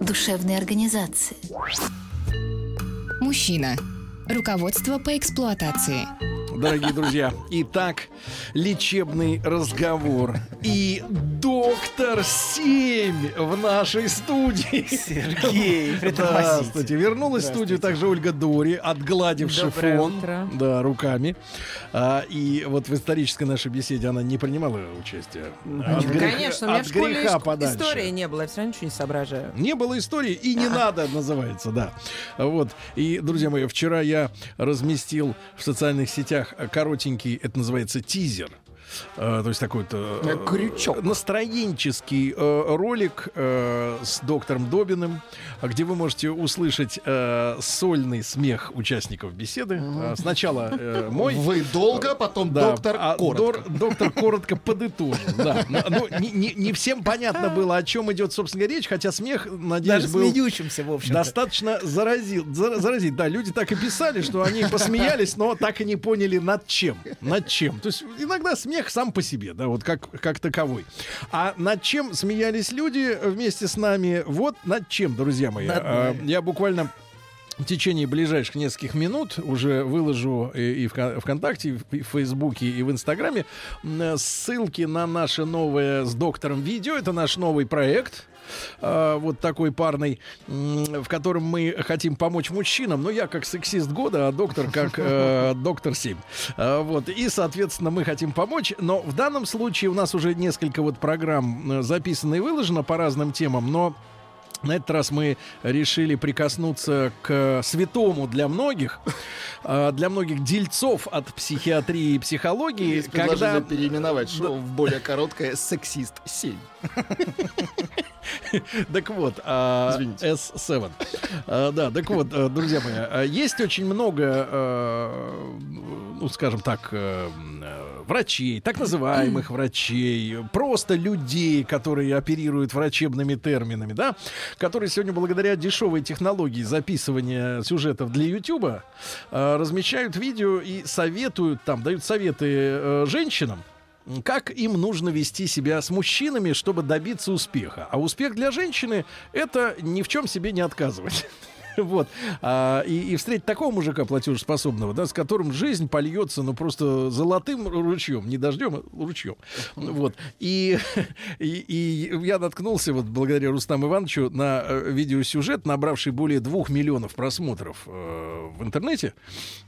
душевной организации. Мужчина. Руководство по эксплуатации. Дорогие друзья, итак, лечебный разговор. И доктор 7 в нашей студии. Сергей, Здравствуйте. Вернулась в студию также Ольга Дори, отгладивший Доброе фон утро. да, руками. А, и вот в исторической нашей беседе она не принимала участия. От греха- Конечно, у меня от в школе греха подальше. истории не было, я все равно ничего не соображаю. Не было истории и не надо, называется, да. Вот. И, друзья мои, вчера я разместил в социальных сетях коротенький, это называется тизер. Э, то есть такой вот э, Крючок. настроенческий э, ролик э, с доктором Добиным, где вы можете услышать э, сольный смех участников беседы. Э, сначала э, мой. Вы долго, потом Да, доктор а коротко. дор- доктор коротко подытожил. Да. Ну, не, не- не всем понятно было, о чем идет, собственно речь, хотя смех, надеюсь, Даже был смеющимся, в общем достаточно заразил, зара- заразить. Да, люди так и писали, что они посмеялись, но так и не поняли над чем. Над чем. То есть иногда смех сам по себе, да, вот как, как таковой. А над чем смеялись люди вместе с нами? Вот над чем, друзья мои. Нами. Я буквально в течение ближайших нескольких минут уже выложу и, и в ВКонтакте, и в Фейсбуке, и в Инстаграме ссылки на наше новое с доктором видео. Это наш новый проект. А, вот такой парный, в котором мы хотим помочь мужчинам. Ну, я как сексист года, а доктор как э, доктор 7. А, вот. И, соответственно, мы хотим помочь. Но в данном случае у нас уже несколько вот программ э, записано и выложено по разным темам, но на этот раз мы решили прикоснуться к святому для многих, а, для многих дельцов от психиатрии и психологии, Есть когда переименовать шоу в более короткое «Сексист 7». Так вот, а, Извините. S7. А, Да, так вот, э, друзья мои, а, есть очень много, э, ну, скажем так, э, врачей, так называемых врачей, просто людей, которые оперируют врачебными терминами, да, которые сегодня благодаря дешевой технологии записывания сюжетов для YouTube размещают видео и советуют там, дают советы э, женщинам, как им нужно вести себя с мужчинами, чтобы добиться успеха. А успех для женщины — это ни в чем себе не отказывать. Вот. А, и, и встретить такого мужика платежеспособного, да, с которым жизнь польется, ну, просто золотым ручьем, не дождем, а ручьем. Вот. И, и, и я наткнулся, вот, благодаря Рустаму Ивановичу, на э, видеосюжет, набравший более двух миллионов просмотров э, в интернете,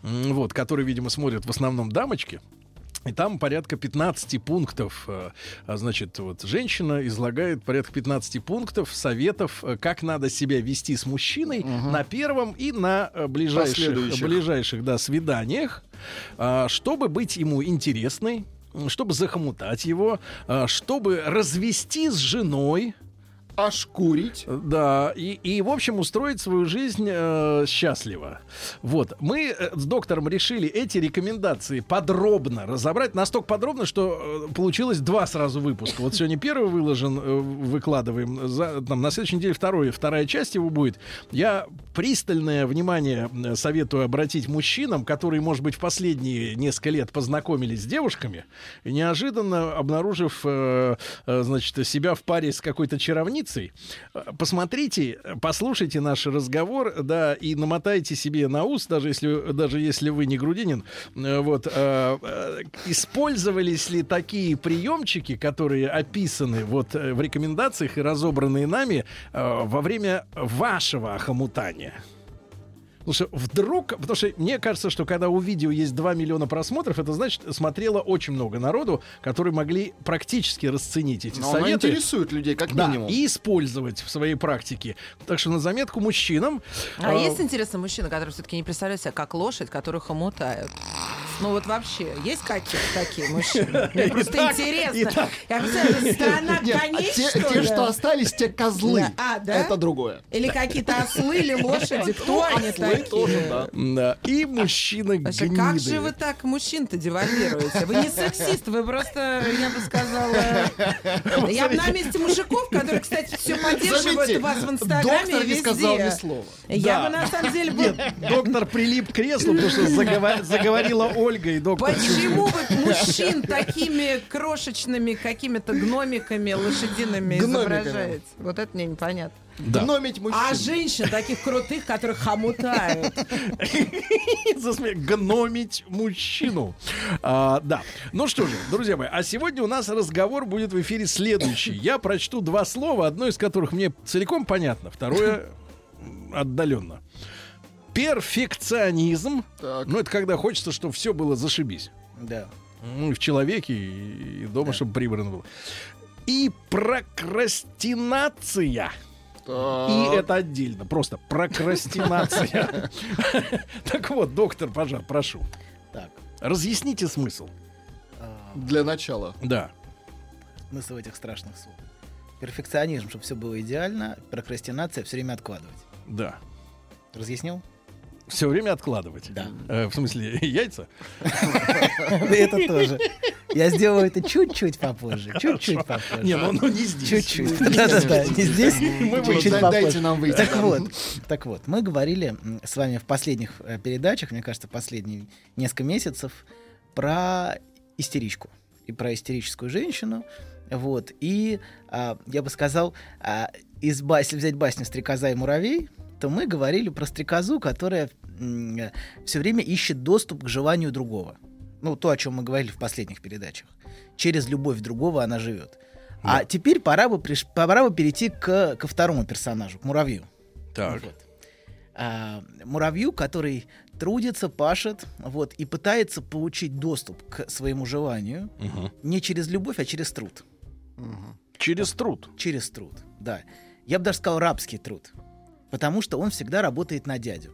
вот, который, видимо, смотрят в основном дамочки. И там порядка 15 пунктов, э, а, значит, вот женщина излагает порядка 15 пунктов, советов, э, как надо себя вести с мужчиной на первом и на э, ближайших, ближайших да, свиданиях, а, чтобы быть ему интересной, чтобы захомутать его, а, чтобы развести с женой, Ошкурить. да, и, и, в общем, устроить свою жизнь э, счастливо. Вот. Мы э, с доктором решили эти рекомендации подробно разобрать. Настолько подробно, что э, получилось два сразу выпуска. Вот сегодня первый выложен, э, выкладываем. За, там, на следующей неделе второй, вторая часть его будет. Я пристальное внимание э, советую обратить мужчинам, которые, может быть, в последние несколько лет познакомились с девушками, неожиданно обнаружив, э, э, значит, себя в паре с какой-то чаровницей, э, посмотрите, послушайте наш разговор, да, и намотайте себе на ус, даже если, даже если вы не грудинин, э, вот, э, э, использовались ли такие приемчики, которые описаны вот в рекомендациях и разобранные нами э, во время вашего охомутания? Что вдруг, потому что мне кажется, что когда у видео есть 2 миллиона просмотров, это значит, смотрело очень много народу, которые могли практически расценить эти Но советы. интересует людей, как Да, минимум. и использовать в своей практике. Так что на заметку мужчинам. А э, есть, интересно, мужчина, который все-таки не представляет себя как лошадь, которую хомутают? Ну вот вообще, есть какие такие мужчины? Мне просто интересно. Я представляю, страна а коней, те, что те, что остались, те козлы. А, да? Это другое. Или какие-то ослы или лошади? Кто они такие? И Вообще, гниды. как же вы так мужчин-то девальвируете? Вы не сексист, вы просто, я бы сказала... Я на месте мужиков, которые, кстати, все поддерживают вас в Инстаграме доктор не сказал ни слова. Я бы на самом деле... Доктор прилип к креслу, потому что заговорила Ольга, и доктор Почему вы мужчин такими крошечными какими-то гномиками лошадиными Гномиками. изображаете? Вот это мне непонятно. Да. Гномить мужчин. А женщин таких крутых, которых хомутают. Гномить мужчину. А, да. Ну что же, друзья мои, а сегодня у нас разговор будет в эфире следующий. Я прочту два слова, одно из которых мне целиком понятно, второе отдаленно. Перфекционизм. Так. Ну, это когда хочется, чтобы все было зашибись. Да. Ну, и в человеке, и, дома, чтобы прибрано было. И прокрастинация. Так. И это отдельно, просто прокрастинация. Так вот, доктор, пожалуйста, прошу. Так. Разъясните смысл. а, Для начала. Да. смысл этих страшных слов. Перфекционизм, чтобы все было идеально, прокрастинация все время откладывать. Да. Разъяснил? Все время откладывать. Да. Э, в смысле, яйца? Это тоже. Я сделаю это чуть-чуть попозже. Чуть-чуть попозже. Не, ну, ну не здесь. Чуть-чуть. Да-да-да, не здесь, Мы чуть-чуть попозже. нам выйти. Так вот, так вот, мы говорили с вами в последних э, передачах, мне кажется, последние несколько месяцев, про истеричку и про истерическую женщину. Вот. И а, я бы сказал, а, из ба- если взять басню «Стрекоза и муравей», то мы говорили про стрекозу, которая все время ищет доступ к желанию другого. Ну, то, о чем мы говорили в последних передачах. Через любовь другого она живет. А теперь пора бы, приш- пора бы перейти к, ко второму персонажу, к муравью. Так. Вот. А, муравью, который трудится, пашет, вот, и пытается получить доступ к своему желанию Мгм. не через любовь, а через труд. Через труд. Через труд, да. Я бы даже сказал рабский труд. Потому что он всегда работает на дядю.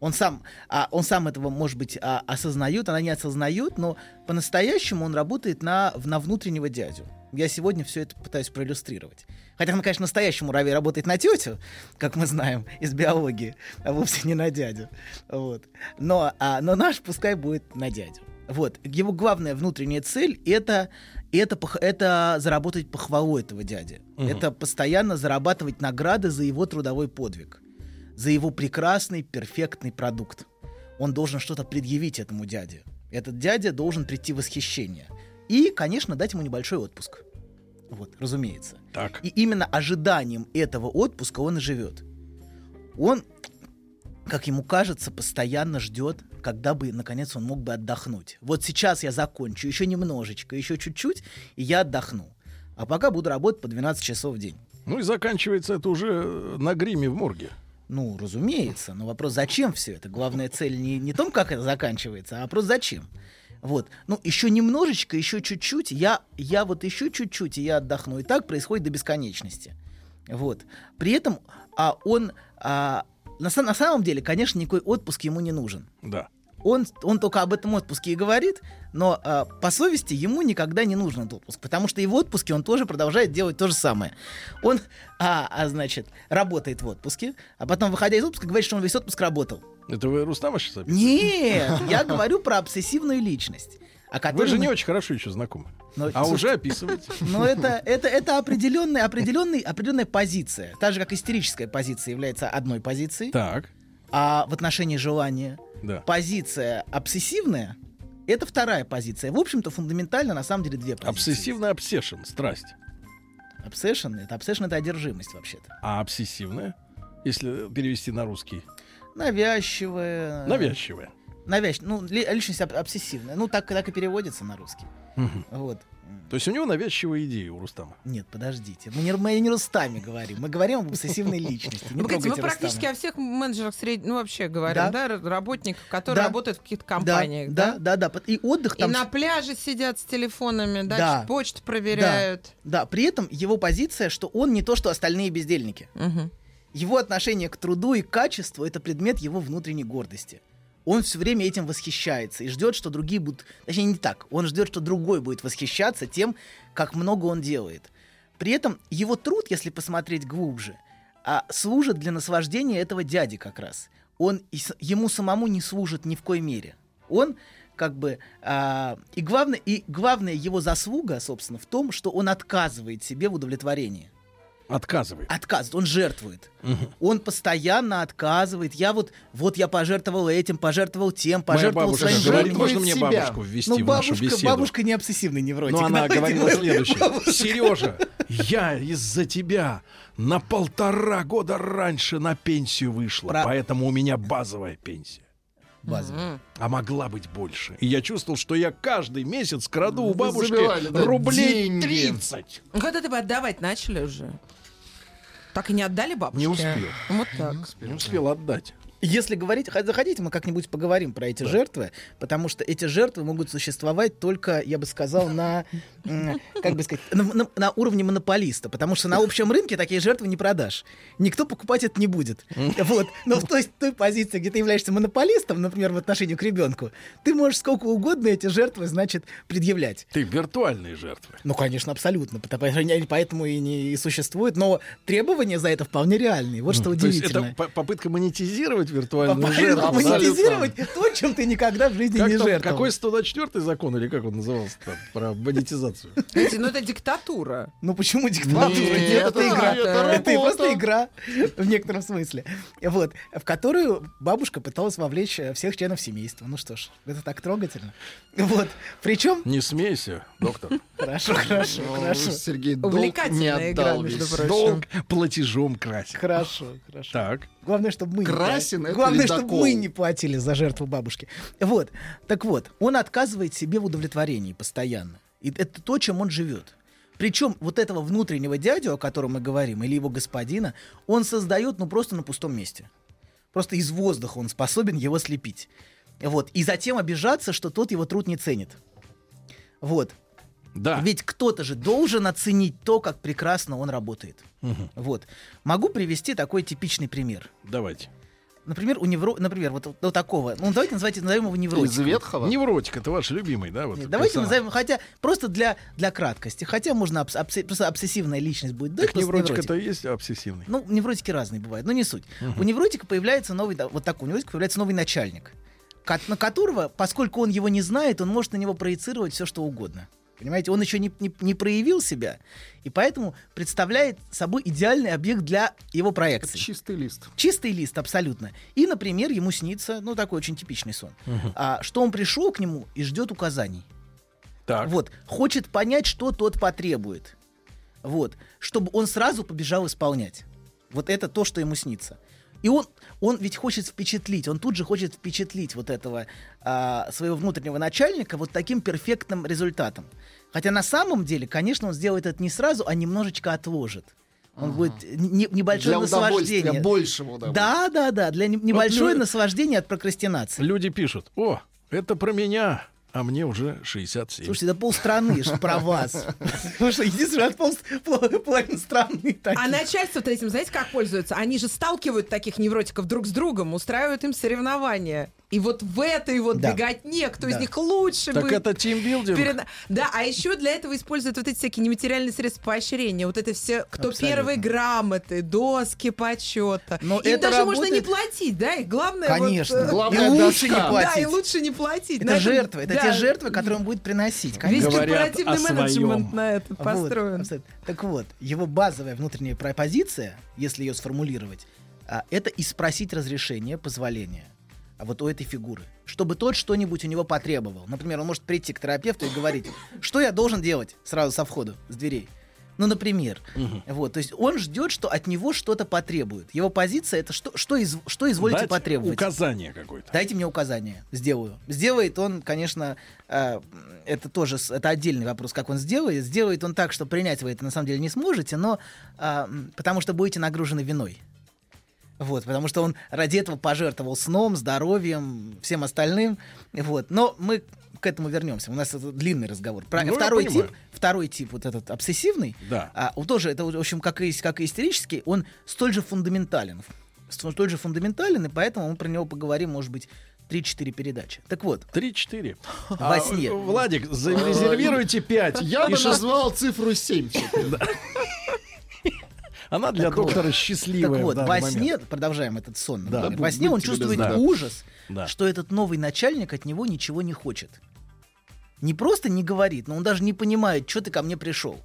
Он сам, а, он сам этого, может быть, а, осознает, она не осознает, но по-настоящему он работает на, на внутреннего дядю. Я сегодня все это пытаюсь проиллюстрировать. Хотя, он, конечно, настоящий муравей работает на тетю, как мы знаем из биологии, а вовсе не на дядю. Вот. Но, а, но наш пускай будет на дядю. Вот. Его главная внутренняя цель это, это, это заработать похвалу этого дяди. Это постоянно зарабатывать награды за его трудовой подвиг, за его прекрасный, перфектный продукт. Он должен что-то предъявить этому дяде. Этот дядя должен прийти в восхищение. И, конечно, дать ему небольшой отпуск. Вот, разумеется. Так. И именно ожиданием этого отпуска он и живет. Он, как ему кажется, постоянно ждет, когда бы, наконец, он мог бы отдохнуть. Вот сейчас я закончу, еще немножечко, еще чуть-чуть, и я отдохну. А пока буду работать по 12 часов в день. Ну и заканчивается это уже на гриме в морге. Ну, разумеется, но вопрос, зачем все это? Главная цель не, не том, как это заканчивается, а вопрос, зачем? Вот. Ну, еще немножечко, еще чуть-чуть, я, я вот еще чуть-чуть, и я отдохну. И так происходит до бесконечности. Вот. При этом а, он, а, на, на самом деле, конечно, никакой отпуск ему не нужен. Да. Он, он только об этом отпуске и говорит, но а, по совести ему никогда не нужен этот отпуск, потому что и в отпуске он тоже продолжает делать то же самое. Он, а, а, значит, работает в отпуске, а потом, выходя из отпуска, говорит, что он весь отпуск работал. Это вы Рустама сейчас описываете? Нет, я говорю про обсессивную личность. О Вы которой же мы- не очень хорошо еще знакомы. Но, А слушайте, уже описываете. Но это, это, это определенная, определенный, определенная позиция. Так же, как истерическая позиция является одной позицией, Так. а в отношении желания Да. позиция обсессивная — это вторая позиция. В общем-то, фундаментально, на самом деле, две позиции. Обсессивный обсешн, страсть. Обсессион — это обсессион — это одержимость, вообще-то. А обсессивная, если перевести на русский, Навязчивая. навязчивая. Навязч... Ну, ли- личность об- обсессивная. Ну, так, так и переводится на русский. Вот. То есть у него навязчивые идеи у Рустама. Нет, подождите. Мы не, мы не Рустаме говорим. Мы говорим об обсессивной личности. Не Ну, Погодите, мы трогайте практически Рустама. о всех менеджерах среднего, ну вообще говорим, Да. да, работниках, которые Да. работают в каких-то Да, компаниях, да, да, да. И отдых И там... на пляже сидят с телефонами, да, Да. почту проверяют. Да, при этом его позиция, что он не то, что остальные бездельники. Мгм. Его отношение к труду и к качеству — это предмет его внутренней гордости. Он все время этим восхищается и ждет, что другие будут... Точнее, не так. Он ждет, что другой будет восхищаться тем, как много он делает. При этом его труд, если посмотреть глубже, а, служит для наслаждения этого дяди как раз. Он ему самому не служит ни в коей мере. Он как бы а, и главное и главная его заслуга, собственно, в том, что он отказывает себе в удовлетворении. Отказывает. Отказывает, он жертвует. Он постоянно отказывает. Я вот, вот я пожертвовал этим, пожертвовал тем, Моя пожертвовал бабушка своим говорит, жизнью. можно мне себя. бабушку ввести Ну, в нашу бабушка, беседу? бабушка не обсессивный невротик. Но она Давайте говорила следующее. Сережа, я из-за тебя на полтора года раньше на пенсию вышла, Про- поэтому у меня базовая пенсия. Базовый. А могла быть больше. И я чувствовал, что я каждый месяц краду у бабушки забивали, да, рублей деньги. 30. Ну, Когда ты бы отдавать начали уже? Так и не отдали бабушке? Не успел. Вот так. Не успел отдать. Если говорить, заходите, мы как-нибудь поговорим про эти жертвы, потому что эти жертвы могут существовать только, я бы сказал, на, как бы сказать, на, на- на уровне монополиста, потому что на общем рынке такие жертвы не продашь. Никто покупать это не будет. Вот. Но в той, той позиции, где ты являешься монополистом, например, в отношении к ребенку, ты можешь сколько угодно эти жертвы, значит, предъявлять. Ты виртуальные жертвы. Ну, конечно, абсолютно. Поэтому и не и существует. Но требования за это вполне реальные. Вот что То есть удивительно. это по- попытка монетизировать виртуальную Попытка жертву. монетизировать то, чем ты никогда в жизни Как не жертвовал. какой 124 закон, или как он назывался там, про монетизацию? Ну это диктатура. Ну почему диктатура? Нет, это игра. это просто игра в некотором смысле. Вот. В которую бабушка пыталась вовлечь э, всех членов семейства. Ну что ж, это так трогательно. Вот. Причем... Не смейся, доктор. Хорошо, хорошо, Ну, хорошо. Сергей долг не отдал между весь. прочим. Долг платежом красит. Хорошо, хорошо. Так. Главное, чтобы мы не Красин пла- это Главное, чтобы ледокол. мы не платили за жертву бабушки. Вот. Так вот, он отказывает себе в удовлетворении постоянно. И это то, чем он живет. Причем вот этого внутреннего дядю, о котором мы говорим, или его господина, он создает, ну, просто на пустом месте. Просто из воздуха он способен его слепить. Вот. И затем обижаться, что тот его труд не ценит. Вот. Да. Ведь кто-то же должен оценить то, как прекрасно он работает. Вот. Могу привести такой типичный пример. Давайте. Например, у невро... Например, вот, вот такого. Ну, давайте назовите, назовем его Из невротиком. Ветхого? Невротик, это ваш любимый, да? Вот Нет, давайте персонаж? назовем, хотя просто для, для краткости. Хотя можно обс- обсе- просто обсессивная личность будет. Так Давайте просто невротик невротик. это и есть обсессивный. Ну, невротики разные бывают, но не суть. У невротика появляется новый, да, вот такой у невротика появляется новый начальник, на которого, поскольку он его не знает, он может на него проецировать все, что угодно. Понимаете, он еще не, не, не проявил себя, и поэтому представляет собой идеальный объект для его проекции. Чистый лист. Чистый лист, абсолютно. И, например, ему снится, ну, такой очень типичный сон, а, что он пришел к нему и ждет указаний. Так. Вот, хочет понять, что тот потребует. Вот, чтобы он сразу побежал исполнять. Вот это то, что ему снится. И он, он ведь хочет впечатлить, он тут же хочет впечатлить вот этого а, своего внутреннего начальника вот таким перфектным результатом. Хотя на самом деле, конечно, он сделает это не сразу, а немножечко отложит. Он будет не- небольшое Для наслаждение. большего удовольствия. Да, да, да, для не- небольшое лю- наслаждение от прокрастинации. Люди пишут, о, это про меня, а мне уже 67. Слушайте, да полстраны ж про вас. Потому что единственное, от пол, пол- половины страны А такие. начальство вот этим, знаете, как пользуются? Они же сталкивают таких невротиков друг с другом, устраивают им соревнования. И вот в этой вот Да. беготне, кто из Да. них лучше Так будет это тимбилдинг. перед- Да, а еще для этого используют вот эти всякие нематериальные средства поощрения. Вот это все, кто Абсолютно. первые грамоты, доски почета. Но Им это даже можно не работает- платить, да? И главное... Конечно. Вот, э, Главное, и лучше не да, платить. и лучше не платить. Это На этом- жертвы, это да, те жертвы, которые он будет приносить. Весь конечно. Говорят корпоративный менеджмент на это Вот, построен. абсолютно. Так вот, его базовая внутренняя пропозиция, если ее сформулировать, а, это и спросить разрешение, позволения. А вот у этой фигуры. Чтобы тот что-нибудь у него потребовал. Например, он может прийти к терапевту и говорить, что я должен делать сразу со входа, с дверей. Ну, например. Вот, то есть он ждет, что от него что-то потребует. Его позиция это что, что, из, что изволите Дать потребовать. указание какое-то. Дайте мне указание, сделаю. Сделает он, конечно, э, это тоже это отдельный вопрос, как он сделает. Сделает он так, что принять вы это на самом деле не сможете, но м, потому что будете нагружены виной. Вот, потому что он ради этого пожертвовал сном, здоровьем, всем остальным. Вот. Но мы к этому вернемся. У нас это длинный разговор. Про- Ну, второй тип, второй тип, вот этот обсессивный, Да. а, он тоже, это, в общем, как и, как и истерический, он столь же фундаментален. Столь же фундаментален, и поэтому мы про него поговорим, может быть, 3-4 передачи. Так вот, 3-4. Во сне. А, Владик, зарезервируйте 5. Я бы назвал цифру 7. Она для Так вот. доктора так счастливая. в вот, во момент. сне, продолжаем этот сон, Да. во сне он чувствует любезны. ужас, Да. что этот новый начальник от него ничего не хочет. Не просто не говорит, но он даже не понимает, что ты ко мне пришел.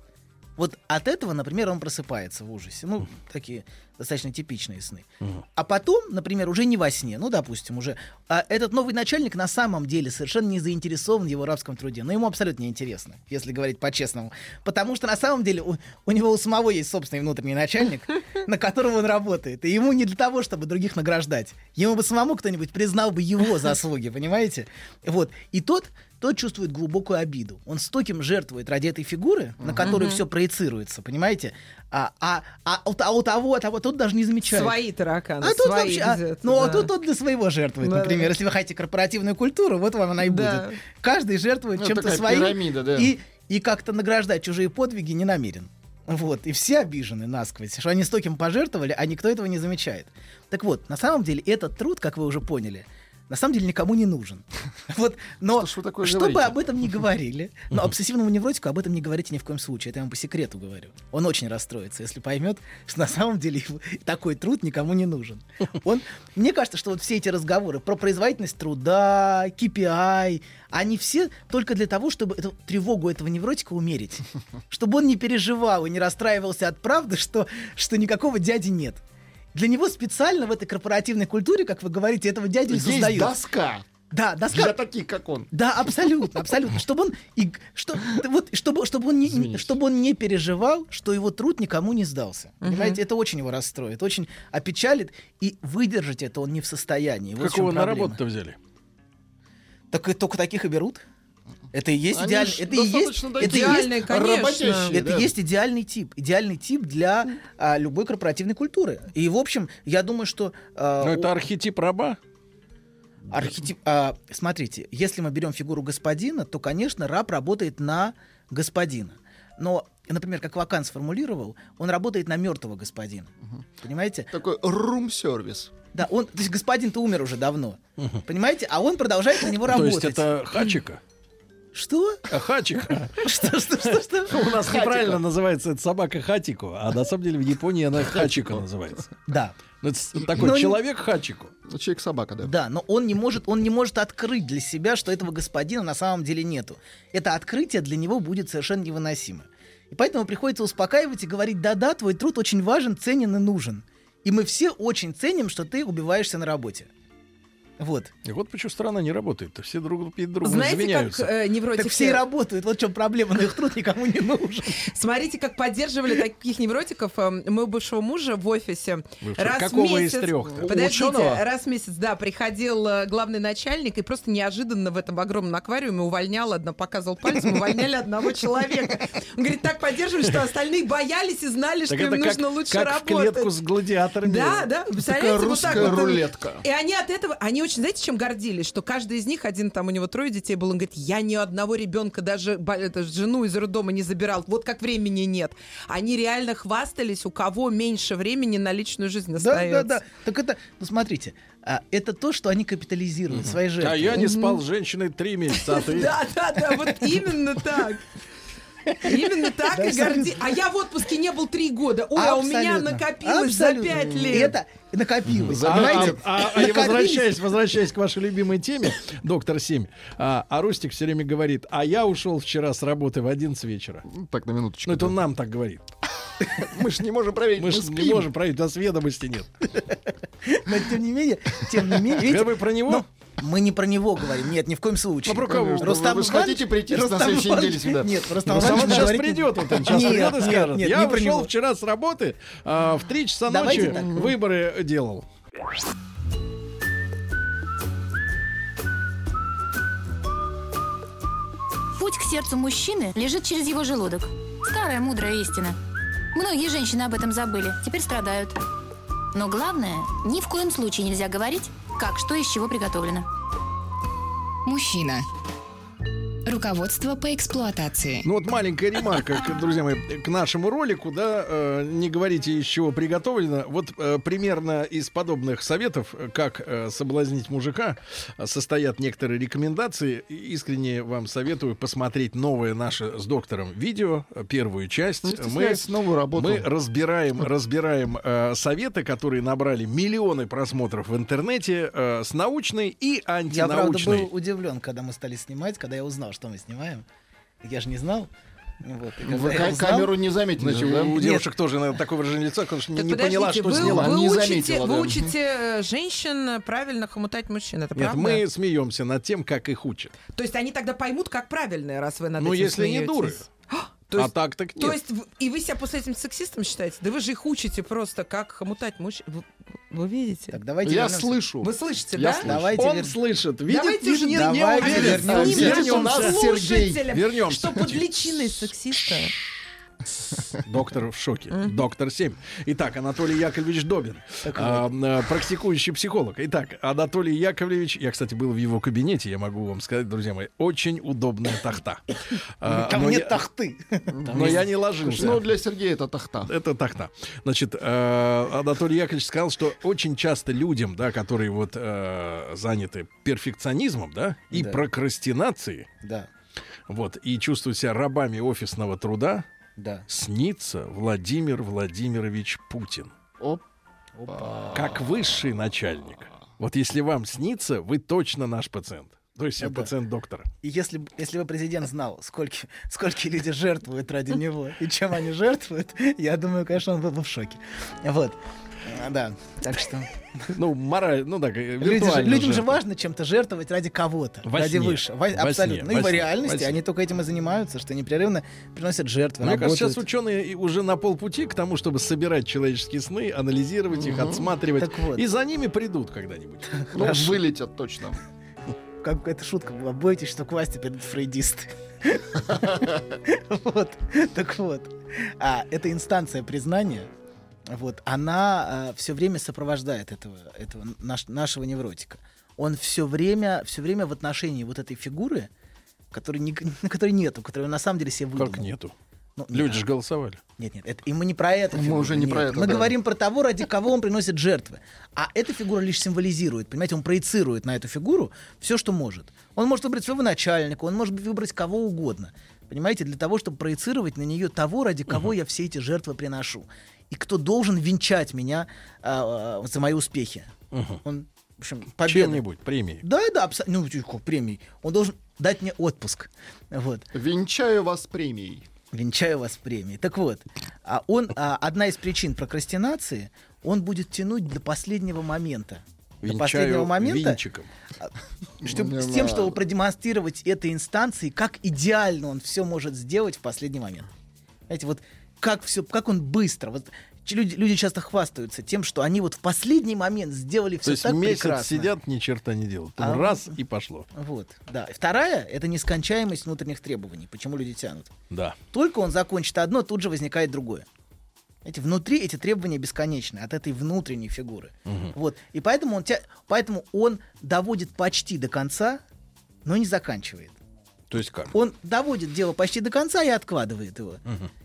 Вот от этого, например, он просыпается в ужасе. Ну, такие достаточно типичные сны. А потом, например, уже не во сне, ну, допустим, уже а этот новый начальник на самом деле совершенно не заинтересован в его рабском труде. Но ему абсолютно неинтересно, если говорить по-честному. Потому что на самом деле у, у него у самого есть собственный внутренний начальник, на которого он работает. И ему не для того, чтобы других награждать. Ему бы самому кто-нибудь признал бы его заслуги, понимаете? Вот. И тот, тот чувствует глубокую обиду. Он стоким жертвует ради этой фигуры, на которую все проецируется, понимаете? А, а, а, у- а у того, а того, тот даже не замечает. Свои тараканы, А тут свои вообще, а, где-то, ну, а да. тут тот для своего жертвует, Да, например. да. Если вы хотите корпоративную культуру, вот вам она и Да. будет. Каждый жертвует Ну, чем-то такая своим. пирамида, да. И, и как-то награждать чужие подвиги не намерен. Вот, и все обижены насквозь, что они стольким пожертвовали, а никто этого не замечает. Так вот, на самом деле этот труд, как вы уже поняли, на самом деле никому не нужен. Вот, но Что такое чтобы об этом не говорили, но обсессивному невротику об этом не говорите ни в коем случае, это я вам по секрету говорю. Он очень расстроится, если поймет, что на самом деле такой труд никому не нужен. Он, мне кажется, что вот все эти разговоры про производительность труда, KPI, они все только для того, чтобы эту тревогу этого невротика умерить. Чтобы он не переживал и не расстраивался от правды, что, что никакого дяди нет. Для него специально в этой корпоративной культуре, как вы говорите, этого дядю Есть создают. доска Да, доска для таких, как он. да, абсолютно, абсолютно. Чтобы он, и, что, вот, чтобы, чтобы, он не, Извините. чтобы он не переживал, что его труд никому не сдался. Понимаете, это очень его расстроит, очень опечалит, и выдержать это он не в состоянии. Вот Какого на работу-то взяли? Так и только таких и берут. Это и есть Они идеальный, это и есть, достаточно это и есть, Идеальный, конечно. работящие, это да. есть идеальный тип, идеальный тип для а, любой корпоративной культуры. И в общем, я думаю, что а, Ну, у- это архетип раба. Архетип. а, смотрите, если мы берем фигуру господина, то, конечно, раб работает на господина. Но, например, как Вакан сформулировал, он работает на мертвого господина. Понимаете? Такой рум-сервис. Да, он, то есть господин-то умер уже давно. Понимаете? А он продолжает на него То работать. есть это хачика. Что? А хачика. Что, что, что, что? У нас неправильно называется эта собака хатико, а на самом деле в Японии она хачика называется. Да. Ну, это такой Но не- человек хачико. Ну, Человек-собака, да. Да, но он не может, он не может открыть для себя, что этого господина на самом деле нету. Это открытие для него будет совершенно невыносимо. И поэтому приходится успокаивать и говорить, да-да, твой труд очень важен, ценен и нужен. И мы все очень ценим, что ты убиваешься на работе. Вот. И вот почему страна не работает. Все друг перед другом Знаете, как заменяются. э, Так невротики... все и работают, вот в чем проблема, но их труд никому не нужен. Смотрите, как поддерживали таких невротиков. э, Моего бывшего мужа в офисе. Бывшего. Раз Какого в из месяц, трех-то? Подождите, Ученого? раз в месяц, да, приходил э, главный начальник и просто неожиданно в этом огромном аквариуме увольнял, одно показывал пальцем, увольняли одного человека. Он говорит, так поддерживали, что остальные боялись и знали, что Так им как, нужно лучше как в работать. клетку с гладиаторами. Да, да, представляете, вот так русская вот. рулетка. И они от этого, они очень, знаете, чем гордились? Что каждый из них, один там у него трое детей был, он говорит, я ни одного ребенка, даже это, жену из роддома не забирал, вот как времени нет. Они реально хвастались, у кого меньше времени на личную жизнь Да, остается. да, да. Так это, ну смотрите, а, это то, что они капитализируют, свои жертвы. А я не спал с женщиной три месяца, а. Да, да, да, вот именно так. Именно так и горди. А я в отпуске не был три года. Ой, а у меня накопилось за пять лет. Это накопилось, А, понимаете? а- а- и возвращаясь, возвращаясь к вашей любимой теме, доктор 7, а, а Рустик все время говорит, а я ушел вчера с работы в 11 вечера. Ну, Так, на минуточку. Ну, это он нам так говорит. Мы же не можем проверить, Мы же не можем проверить, у нас ведомости нет. Но тем не менее, тем не менее, видите, вы про него? мы не про него говорим, нет, ни в коем случае. Ну, про кого? Рустам Вы Иванович- хотите прийти на Рустам следующей Иванович- неделе сюда? Нет, Рустам Ну, Иванович сейчас говорит- придет, вот он сейчас Нет, придет и скажет. нет, я не ушел вчера с работы, а, в 3 часа Давайте ночи так. выборы делал. Путь к сердцу мужчины лежит через его желудок. Старая мудрая истина. Многие женщины об этом забыли, теперь страдают. Но главное, ни в коем случае нельзя говорить, как что из чего приготовлено. Мужчина. Руководство по эксплуатации. Ну вот маленькая ремарка, друзья мои, к нашему ролику, да, э, не говорите, из чего приготовлено. Вот э, примерно из подобных советов, э, как э, соблазнить мужика, состоят некоторые рекомендации. Искренне вам советую посмотреть новое наше с доктором видео, первую часть. Не Мы новую работу. мы разбираем, разбираем э, советы, которые набрали миллионы просмотров в интернете э, с научной и Я, правда, антинаучной. был удивлен, когда мы стали снимать, когда я узнал, что мы снимаем. Я же не знал. Вот, Вы узнал- камеру не заметили, Значит, да? у Нет. девушек тоже наверное, такое выражение лица, потому что не, Так не поняла, что вы, сняла. Вы, Не учите, заметила, вы да. учите э, женщин правильно хомутать мужчин, это Нет, правда? мы смеемся над тем, как их учат. То есть они тогда поймут, как правильно, раз вы над Ну, этим если не смеетесь. дуры. То а есть, так так нет. то есть и вы себя после этим сексистом считаете? Да вы же их учите просто, как хомутать мужчин. Вы, вы видите? Так, давайте Я вернемся. слышу. Вы слышите, Я да? слышу. Давайте Он вер- слышит, видит, Давайте не, уже не, не давайте уверен. вернемся. Снимите Сергей, Вернемся. что под личиной сексиста. Доктор в шоке. Доктор 7. Итак, Анатолий Яковлевич Добин, а, а, практикующий психолог. Итак, Анатолий Яковлевич, я, кстати, был в его кабинете, я могу вам сказать, друзья мои, очень удобная тахта. А, Там нет тахты. Но я не ложился. Ну, для Сергея это тахта. Это так-то. Значит, э, Анатолий Яковлевич сказал, что очень часто людям, да, которые вот э, заняты перфекционизмом, да, и прокрастинацией, Да, вот, и чувствуют себя рабами офисного труда, да. снится Владимир Владимирович Путин. Оп. Опа. Как высший начальник. Вот если вам снится, вы точно наш пациент. То есть я да. пациент доктора. И если, если бы президент знал, сколько, сколько люди жертвуют ради него и чем они жертвуют, я думаю, конечно, он был бы в шоке. Вот. А, Да, так что... Ну, мораль, ну так, Люди же- людям же важно чем-то жертвовать ради кого-то, Во ради сне. выше. Во сне, Абсолютно. Ну и во в сне, во реальности сне. они только этим и занимаются, что непрерывно приносят жертвы, Мне кажется, сейчас ученые уже на полпути к тому, чтобы собирать человеческие сны, анализировать их, отсматривать. Так вот. И за ними придут когда-нибудь. Ну, вылетят точно. Как эта шутка была. Бойтесь, что к власти придут фрейдисты. Вот. Так вот. А, эта инстанция признания, вот, она все время сопровождает этого, этого наш- нашего невротика. Он все время, все время в отношении вот этой фигуры, которой, не, которой нету, которую на самом деле себе выдумал. Как нету? Ну, Люди же голосовали. Нет, нет, это, и мы не про это. Мы фигуру, уже не нет. про это, Мы да. говорим про того, ради кого он приносит жертвы. А эта фигура лишь символизирует, понимаете, он проецирует на эту фигуру все, что может. Он может выбрать своего начальника, он может выбрать кого угодно. Понимаете, для того, чтобы проецировать на нее того, ради кого я все эти жертвы приношу. И кто должен венчать меня а, а, за мои успехи. Он, в общем, победа. Чем-нибудь, премии. Да, да, абсолютно. Ну, тихо, премии. Он должен дать мне отпуск. Вот. Венчаю вас премией. Венчаю вас премией. Так вот, а он, а, одна из причин прокрастинации, он будет тянуть до последнего момента. до последнего Венчаю момента, венчиком. чтобы, Не с тем, надо. чтобы продемонстрировать этой инстанции, как идеально он все может сделать в последний момент. Знаете, вот как все, как он быстро. Вот люди, люди часто хвастаются тем, что они вот в последний момент сделали То все есть так месяц прекрасно. сидят, ни черта не делают. Потом А раз и пошло. Вот, да. Вторая — это нескончаемость внутренних требований. Почему люди тянут? Да. Только он закончит одно, тут же возникает другое. Эти внутри эти требования бесконечны от этой внутренней фигуры. Вот. И поэтому он, тя... поэтому он доводит почти до конца, но не заканчивает. То есть как? Он доводит дело почти до конца и откладывает его.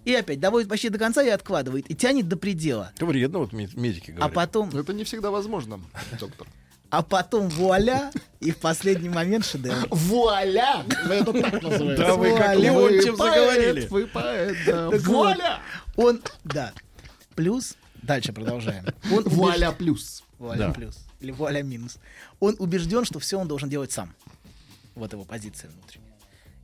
И опять доводит почти до конца и откладывает. И тянет до предела. Это вредно, вот мед- медики А говорят. потом, Это не всегда возможно, доктор. а потом вуаля, и в последний момент шедевр. Вуаля! Ну, Это так называется. Да вы как. Леонтьев заговорили. Вы поэт, да. Вуаля! Он, да. Плюс, дальше продолжаем. Он Вуаля плюс. Вуаля плюс. Или вуаля минус. Он убежден, что все он должен делать сам. Вот его позиция внутренняя.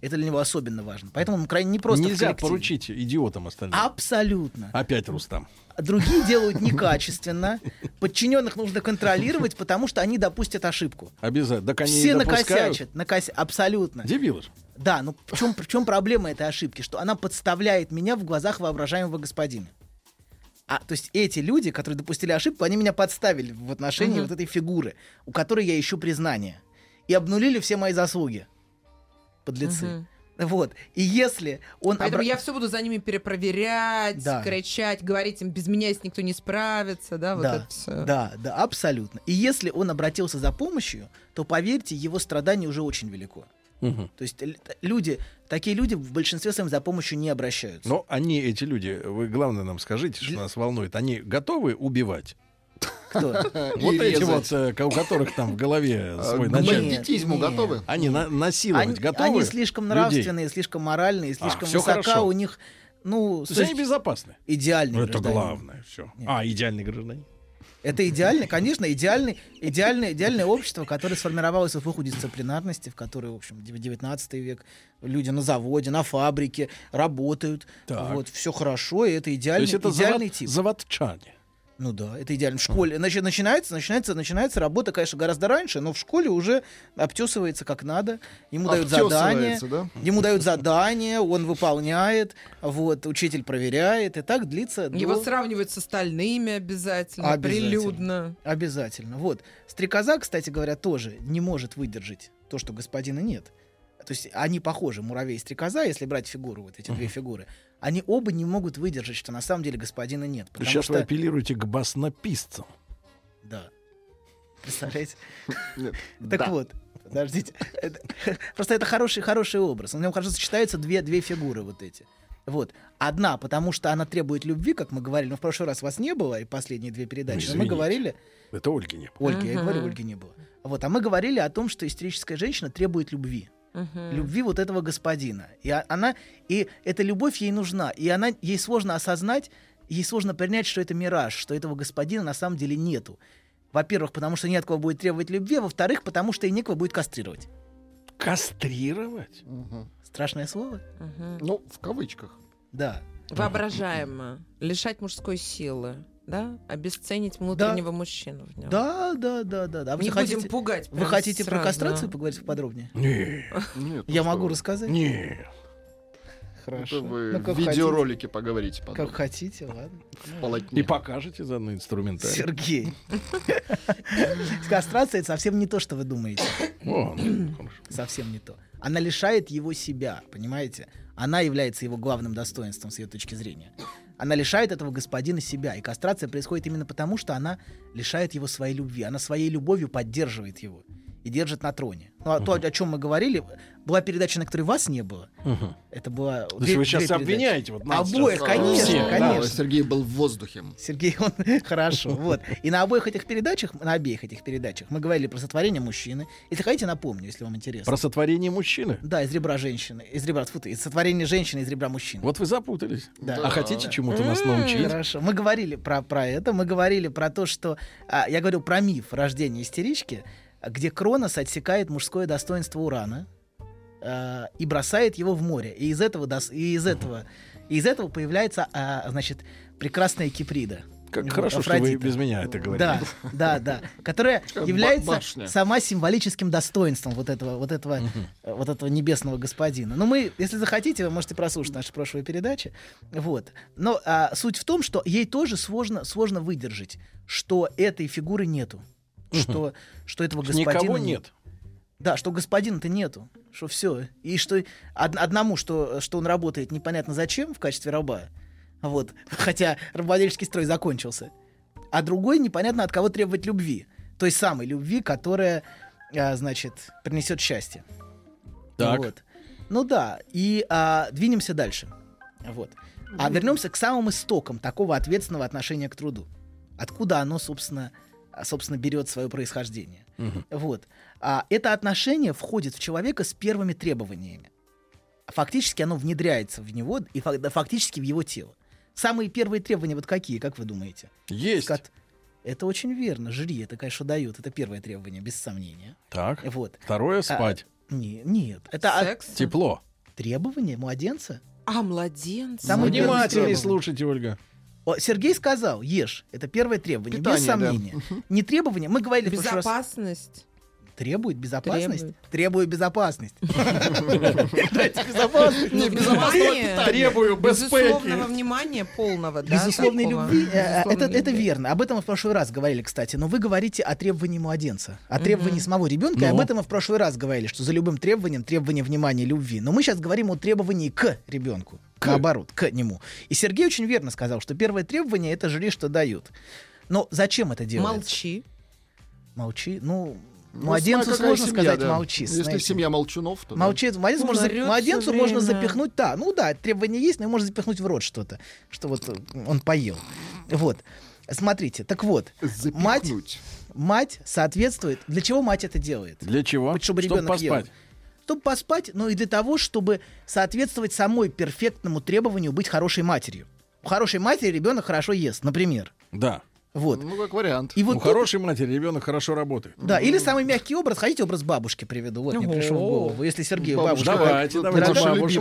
Это для него особенно важно. Поэтому он крайне не просто в Нельзя поручить идиотам остальным. Абсолютно. Опять Рустам. Другие делают некачественно. Подчиненных нужно контролировать, потому что они допустят ошибку. Обязательно. Так они Все накосячат. накося- Абсолютно. Дебилы же. Да, ну в чем, в чем проблема этой ошибки? Что она подставляет меня в глазах воображаемого господина. А, то есть эти люди, которые допустили ошибку, они меня подставили в отношении вот этой фигуры, у которой я ищу признание. И обнулили все мои заслуги. Подлецы. Вот. И если он... Поэтому обра- я все буду за ними перепроверять, Да. кричать, говорить им, без меня если никто не справится, да, вот да, это все. да, да, абсолютно. И если он обратился за помощью, то, поверьте, его страдание уже очень велико. Мгм. То есть люди, такие люди в большинстве своем за помощью не обращаются. Но они, эти люди, вы главное нам скажите, что нас волнует, они готовы убивать? Кто? Вот эти вот, э, у которых там в голове А, свой начальник. бандитизму готовы? Они на- насиловать Они, готовы? они слишком нравственные, слишком моральные, слишком всё высока у них, ну, То есть они безопасны? идеальный Ну, это гражданин. главное. Все. А, идеальный гражданин. Это идеальный, конечно, идеальный, идеальный, идеальное общество, которое сформировалось в эпоху дисциплинарности, в которой, в общем, 19 век люди на заводе, на фабрике работают. Так. Вот, все хорошо, и это То идеальный, есть это идеальный завод- тип. заводчане. Ну да, это идеально. В школе значит, начинается, начинается, начинается работа, конечно, гораздо раньше, но в школе уже обтесывается как надо. Ему дают задание, да? ему дают задание, он выполняет, вот учитель проверяет, и так длится. Его до- сравнивают с остальными обязательно, Обязательно. прилюдно. Обязательно. Вот. Стрекоза, кстати говоря, тоже не может выдержать то, что господина нет. То есть они похожи, муравей и стрекоза, если брать фигуру, вот эти две фигуры. Они оба не могут выдержать, что на самом деле господина нет. Потому Сейчас что... вы апеллируете к баснописцам. Да. Представляете? Так вот, подождите. Просто это хороший, хороший образ. У него хорошо сочетаются две, две фигуры вот эти. Вот. Одна, потому что она требует любви, как мы говорили. Но в прошлый раз вас не было, и последние две передачи. Но мы говорили... Это Ольги не было. Ольги, я говорю, Ольги не было. Вот. А мы говорили о том, что истерическая женщина требует любви. Любви вот этого господина. И а- она... И эта любовь ей нужна. И она... Ей сложно осознать, ей сложно принять, что это мираж, что этого господина на самом деле нету. Во-первых, потому что не от кого будет требовать любви, а во-вторых, потому что и некого будет кастрировать. Кастрировать? Мгм. Страшное слово? Ну, в кавычках. Да. Воображаемо. Лишать мужской силы. Да? Обесценить внутреннего мужчину в нем. Да, да, да, да. да. Вы Не хотите, будем пугать. вы хотите про сразу. кастрацию поговорить поподробнее? Нет. Нет, ну Я могу рассказать? Нет. Хорошо. Это вы Ну, в как видеоролике поговорите хотите. потом. Как хотите, ладно. В полотне. И покажете заодно инструментарий. Сергей. Кастрация это совсем не то, что вы думаете. Ну. Совсем не то. Она лишает его себя, понимаете? Она является его главным достоинством с ее точки зрения. Она лишает этого господина себя. И кастрация происходит именно потому, что она лишает его своей любви. Она своей любовью поддерживает его и держит на троне. Ну, а то, о чем мы говорили, была передача, на которой вас не было. Мгм. Это была... То есть вы сейчас обвиняете вот нас Обоих, сейчас, конечно, всех, да? конечно. Сергей был в воздухе. Сергей, он хорошо. Вот. И на обоих этих передачах, на обеих этих передачах мы говорили про сотворение мужчины. Если хотите, напомню, если вам интересно. Про сотворение мужчины? Да, из ребра женщины. Из ребра, фу ты, из сотворения женщины из ребра мужчины. Вот вы запутались. Да. А хотите чему-то нас научить? Хорошо. Мы говорили про, про это. Мы говорили про то, что... а, я говорил про миф рождения истерички, где Кронос отсекает мужское достоинство Урана а, и бросает его в море. И из этого, дос- и из этого, и из этого появляется, а, значит, прекрасная Киприда. Как Вот, хорошо, что вы Афродита. без меня это говорите. Да, да, да. Которая является башня. сама символическим достоинством вот этого, вот этого, э, вот этого небесного господина. Но мы, если захотите, вы можете прослушать наши прошлые передачи. Вот. Но а, суть в том, что ей тоже сложно, сложно выдержать, что этой фигуры нету. Что, что этого господина Никого нет. Да, что господина-то нету. Что все. И что од- одному, что, что он работает непонятно зачем в качестве раба. Вот. Хотя рабовладельческий строй закончился. А другой непонятно от кого требовать любви. Той самой любви, которая, а, значит, принесет счастье. Так. Вот. Ну да. И а, двинемся дальше. Вот. А вернемся к самым истокам такого ответственного отношения к труду. Откуда оно, собственно, собственно, берет свое происхождение. Вот. А это отношение входит в человека с первыми требованиями. Фактически оно внедряется в него и фактически в его тело. Самые первые требования вот какие, как вы думаете? Есть. Кот- Это очень верно. Жри, это, конечно, дает. Это первое требование, без сомнения. Так. Вот. Второе спать. Не, нет. Это от- Секс? Тепло. требование младенца. А, младенцы. Самое Внимательнее слушайте, Ольга. О, Сергей сказал, ешь. Это первое требование, без Питание, да. сомнения. Не требование. Мы говорили. Безопасность. Требует безопасность? Требует. Требует безопасность. Дайте безопасность. Внимание. Требую Безусловного внимания полного? Безусловной любви, э, это, Безусловной это верно. Об этом мы в прошлый раз говорили, кстати. Но вы говорите о требовании младенца, о требовании самого ребенка. И об Ну. этом мы в прошлый раз говорили, что за любым требованием требование внимания, любви. Но мы сейчас говорим о требовании к ребенку. Наоборот, к нему. И Сергей очень верно сказал, что первое требование это жри, что дают. Но зачем это делается? Молчи. Молчи. Ну, Ну, Младенцу какая сложно семья, сказать да. «молчи», Если знаете. семья молчунов, то да. Молчит, младенцу, Он можно, младенцу всё можно время. запихнуть, да, ну да, требования есть, но можно запихнуть в рот что-то, что вот он поел. Вот. Смотрите, так вот, мать, Запихнуть. мать соответствует. Для чего мать это делает? Для чего? Чтобы Чтоб ребенок ел. поспать. Чтобы поспать, но и для того, чтобы соответствовать самой перфектному требованию быть хорошей матерью. У хорошей матери ребенок хорошо ест, например. Да. Вот. Ну, как вариант. И вот У тут- хорошей матери ребенок хорошо работает. Да, или самый мягкий образ. Хотите образ бабушки приведу? Вот мне пришел в голову. Если Сергей Бабушка. Давайте, давайте, бабушка,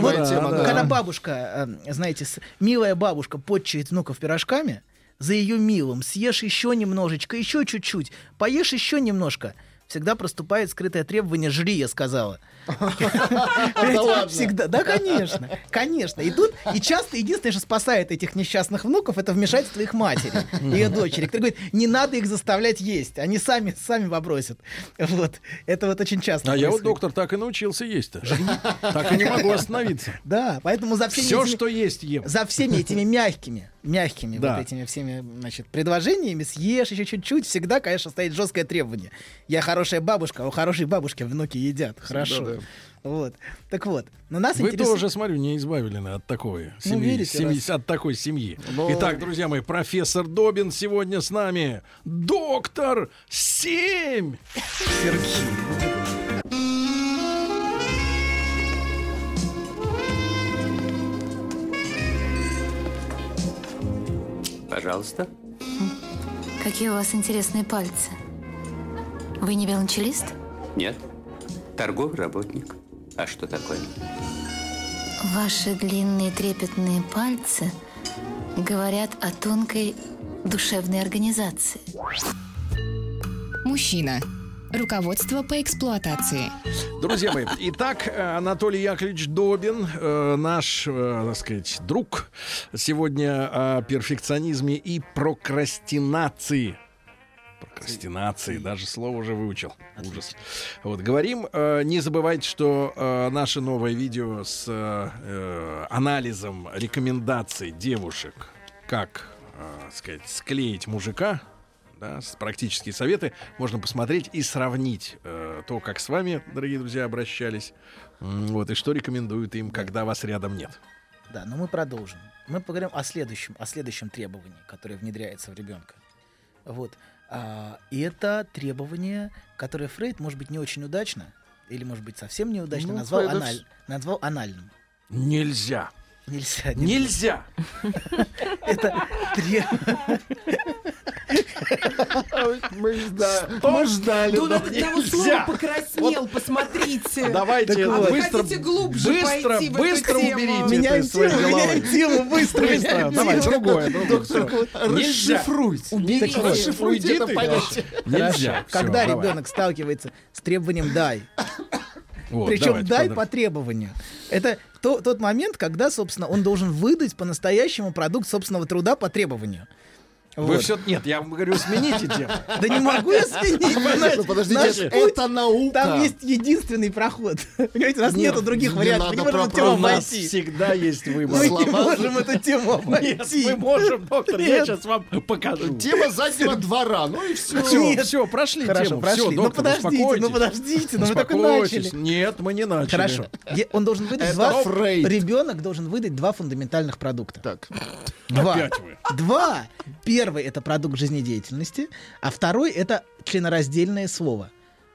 да. Когда бабушка, э, знаете, милая бабушка подчает внуков пирожками, за ее милым съешь еще немножечко, еще чуть-чуть, поешь еще немножко. Всегда проступает скрытое требование «жри», я сказала. Всегда. Да, конечно. Конечно. И тут, и часто единственное, что спасает этих несчастных внуков, это вмешательство их матери, ее дочери, которая говорит, не надо их заставлять есть. Они сами, сами попросят. Вот. Это вот очень часто А я вот, доктор, так и научился есть-то. Так и не могу остановиться. Да, поэтому за всеми Все, этими- что есть, ем. за всеми этими мягкими, мягкими Да. вот этими всеми, значит, предложениями съешь еще чуть-чуть, всегда, конечно, стоит жесткое требование. Я хорошая бабушка, а у хорошей бабушки внуки едят. Хорошо. да. Вот. Так вот, но нас Вы интересует... тоже, смотрю, не избавлены от такой Ну, семьи. видите, семьи- раз- От такой семьи. Но- Итак, друзья мои, профессор Добин сегодня с нами. Доктор 7! Пожалуйста. Какие у вас интересные пальцы. Вы не велончелист? Нет. Торговый работник. А что такое? Ваши длинные трепетные пальцы говорят о тонкой душевной организации. Мужчина. Руководство по эксплуатации. Друзья мои, итак, Анатолий Яковлевич Добин, э, наш, э, так сказать, друг, сегодня о перфекционизме и прокрастинации. Прокрастинации, даже слово уже выучил. Ужас. Вот, говорим, э, не забывайте, что э, наше новое видео с э, анализом рекомендаций девушек, как, э, сказать, склеить мужика, да, с- практические советы можно посмотреть и сравнить э, то, как с вами, дорогие друзья, обращались, вот, и что рекомендуют им, когда вас рядом нет. Да, но мы продолжим. Мы поговорим о следующем, о следующем требовании, которое внедряется в ребенка. Вот. А, и это требование, которое Фрейд, может быть, не очень удачно, или, может быть, совсем неудачно, Ну, назвал, Фрейда аналь- назвал анальным. Нельзя. Нельзя. не- Нельзя. Это Мы, да, мы ждали. Да он но от того слова покраснел, посмотрите. Давайте. А быстро, глубже быстро, быстро уберите Меняем тему, меняем тему, быстро Быстро, давай, другое. Нельзя. Расшифруйте. Расшифруйте это понятие. Нельзя. Когда ребенок сталкивается с требованием «дай», Вот, Причем давайте, дай подр- по требованию. Это то- тот момент, когда, собственно, он должен выдать по-настоящему продукт собственного труда по требованию. Вы Вот. все... Нет, я вам говорю, смените тему. Да не могу я сменить. Подождите, это наука. Там есть единственный проход. Понимаете, у нас Нет, нету других вариантов. Мы не можем эту тему обойти. всегда есть выбор. Мы не можем эту тему обойти. мы можем, доктор, я сейчас вам покажу. Тема заднего двора. Ну и все. Все, Нет. все, прошли тему. прошли. Все, Ну подождите, ну подождите, ну вы только начали. Нет, мы не начали. Хорошо. Он должен выдать два... Ребенок должен выдать два фундаментальных продукта. Так. Два. Опять вы. Два. Первый это продукт жизнедеятельности, а второй это членораздельное слово.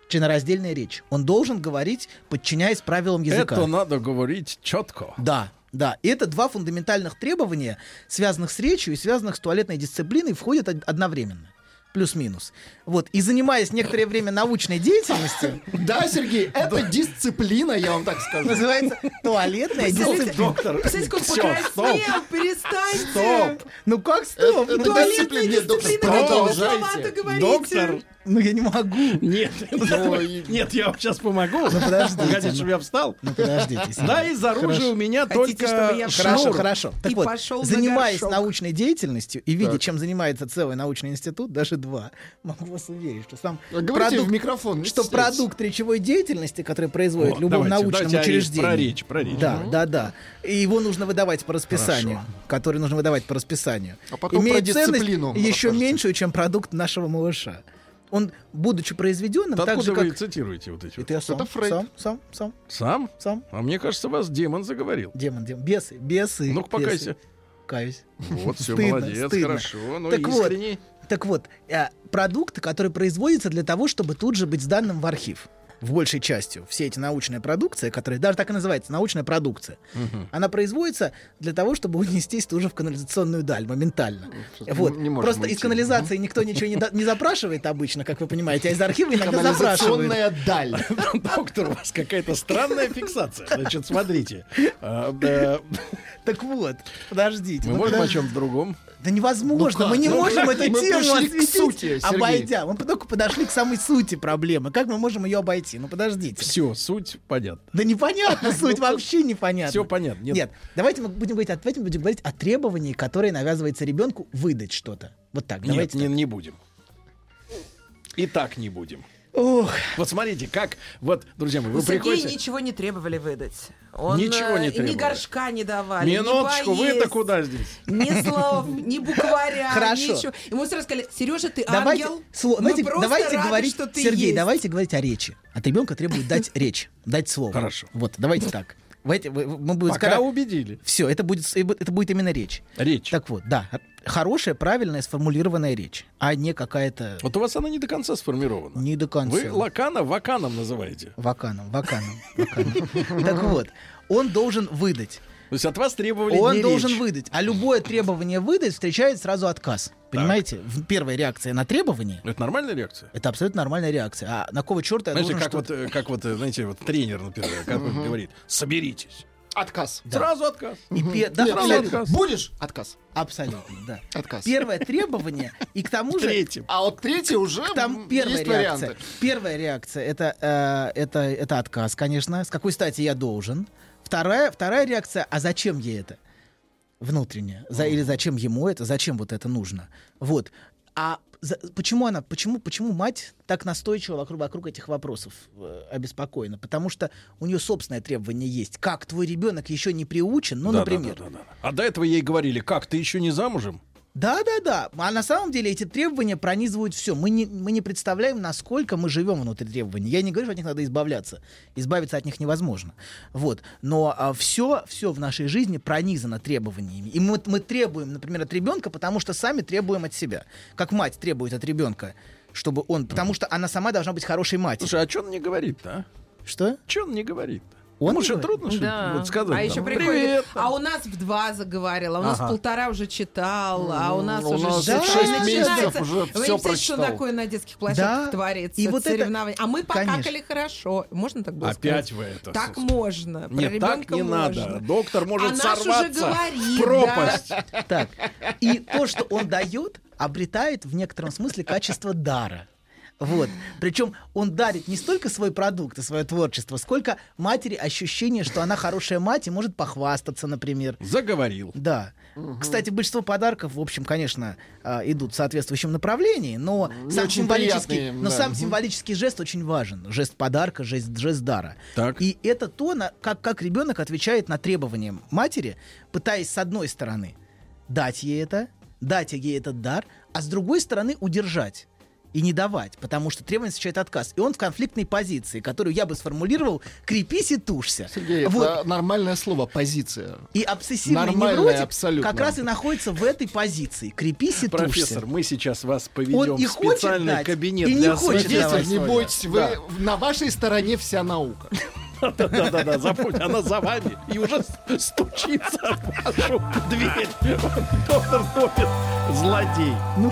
Членораздельная речь. Он должен говорить, подчиняясь правилам языка. Это надо говорить четко. Да, да. И это два фундаментальных требования, связанных с речью и связанных с туалетной дисциплиной, входят од- одновременно. Плюс-минус. Вот. И занимаясь некоторое время научной деятельностью, Да, Сергей, это дисциплина, я вам так скажу. называется туалетная дисциплина. Доктор, Представляете, как покраснел, стоп. перестаньте. Стоп. Ну как стоп? Ну, Туалетная дисциплина. Продолжайте. Доктор, ну я не могу. нет, Ой. нет, я вам сейчас помогу. Ну, подождите, Погодите, ну. чтобы я встал. Ну подождите. Да, из оружия у меня только Хорошо, хорошо. Так вот, занимаясь научной деятельностью и видя, чем занимается целый научный институт, даже два, могу вас уверить, что сам А продукт, в микрофон. что стесняйтесь. продукт речевой деятельности, который производит О, любом давайте, научном давайте учреждении, про речь, про речь. да, да, да, и его нужно выдавать по расписанию, Хорошо. который нужно выдавать по расписанию, А потом имеет про ценность еще меньшую, чем продукт нашего малыша. Он, будучи произведенным, так Откуда же, вы как... цитируете вот эти? вот? Это я сам, Это Фрейд. сам, сам, сам, Сам? сам. А мне кажется, вас демон заговорил. Демон, демон. Бесы, бесы. Ну-ка, бесы. покайся. Каюсь. Вот, все, Стыдно, молодец, стыдно. хорошо. Ну, Так вот, искренне. Так вот, э, продукты, которые производятся для того, чтобы тут же быть сданным в архив. В большей частью все эти научная продукция, которая даже так и называется научная продукция, она производится для того, чтобы унестись тоже в канализационную даль моментально. Вот. не Просто уйти. из канализации никто ничего не, не запрашивает обычно, как вы понимаете, а из архива иногда запрашивают. Канализационная даль. Доктор, у вас какая-то странная фиксация. Значит, смотрите. а, Так вот, подождите. Мы можем о чем-то другом? Да невозможно, Ну мы не Ну можем эту Мы тему осветить, сути, обойдя. Мы только подошли к самой сути проблемы. Как мы можем ее обойти? Ну подождите. Все, суть понятна. Да непонятно, суть вообще непонятно. Все понятно. Нет. Нет, давайте мы будем говорить, о- давайте мы будем говорить о требовании, которое навязывается ребенку выдать что-то. Вот так, Нет, давайте. не, так. не будем. И так не будем. Ох, Вот смотрите, как, вот, друзья мои, вы Сергея приходите... ничего не требовали выдать. Он, Ничего не э, требовали. Ни горшка не давали, Минуточку, ни вы-то куда здесь? Ни слов, ни букваря, Хорошо. ничего. Ему сразу сказали, Сережа, ты давайте, ангел. сло- мы давайте, просто давайте рады, говорить, что ты Сергей, есть». давайте говорить о речи. От ребенка требует дать речь, дать слово. Хорошо. Вот, давайте так. Вы- мы будем Пока убедили. Все, это будет, это будет именно речь. Речь. Так вот, да, хорошая, правильная, сформулированная речь, а не какая-то Вот у вас она не до конца сформирована. не до конца. Вы Лакана ваканом называете. Ваканом, ваканом, ваканом. Так вот, он должен выдать. То есть от вас требовали Он не должен речь. выдать. А любое требование выдать встречает сразу отказ. Понимаете? В- Первая реакция на требование Это нормальная реакция? это абсолютно нормальная реакция. А на кого черта я Знаете, должен как вот, что-то- э, как вот, э, знаете, вот тренер, например, как он говорит, соберитесь. Отказ. Сразу отказ. И пе- да, Нет, абсолютно, отказ. Будешь? Отказ. абсолютно, да. Отказ. Первое требование, и к тому же Третьим. А вот третий уже Там первая есть реакция. варианты. Первая реакция это, э, это, это отказ, конечно. С какой стати я должен? Вторая, вторая реакция, а зачем ей это? Внутренняя. За, или зачем ему это? Зачем вот это нужно? Вот. А за- почему она, почему, почему мать так настойчиво вокруг, вокруг этих вопросов э, обеспокоена? Потому что у нее собственное требование есть. Как твой ребенок еще не приучен, ну, Да, например. да, да, да, да. А до этого ей говорили, как, ты еще не замужем? Да, да, да. А на самом деле эти требования пронизывают все. Мы не, мы не представляем, насколько мы живем внутри требований. Я не говорю, что от них надо избавляться. Избавиться от них невозможно. Вот. Но все, все в нашей жизни пронизано требованиями. И мы, мы требуем, например, от ребенка, потому что сами требуем от себя. Как мать требует от ребенка, чтобы он. Потому что она сама должна быть хорошей матерью. Слушай, а что он не говорит-то, а? Что? Что он не говорит-то? Он Ему говорит? трудно Да. вот сказать? а еще приходит, «Привет», а у нас в два заговорил, а у нас Ага. полтора уже читал, а у нас у уже нас шесть начинается- месяцев уже Вы представляете, прочитал. что такое на детских площадках Да. творится, И вот это- соревнования. А мы покакали Конечно. хорошо. Можно так было Опять сказать? вы это. Так с- можно. Про Нет, так не надо. можно. Доктор может А уже сорваться говорит, в пропасть. Так. И то, что он дает, обретает в некотором смысле качество дара. Вот. Причем он дарит не столько свой продукт и свое творчество, сколько матери ощущение, что она хорошая мать и может похвастаться, например. Заговорил. Да. Кстати, большинство подарков, в общем, конечно, а, идут в соответствующем направлении, но сам, очень символический, приятные, но да. сам символический жест очень важен. Жест подарка, жест, жест дара. Так. И это то, на- как, как ребенок отвечает на требования матери, пытаясь с одной стороны дать ей это, дать ей этот дар, а с другой стороны удержать и не давать, потому что требование встречает отказ. И он в конфликтной позиции, которую я бы сформулировал «крепись и тушься». Сергей, Вот. это нормальное слово позиция. И обсессивный Нормальная невротик абсолютно. как раз и находится в этой позиции. Крепись и Профессор, тушься. мы сейчас вас Он поведем и в хочет специальный дать, кабинет и не для хочет давай, не бойтесь, вы Да. на вашей стороне вся наука. Да-да-да, запомните, она за вами и уже стучится в вашу дверь. Доктор Топит, злодей. Ну,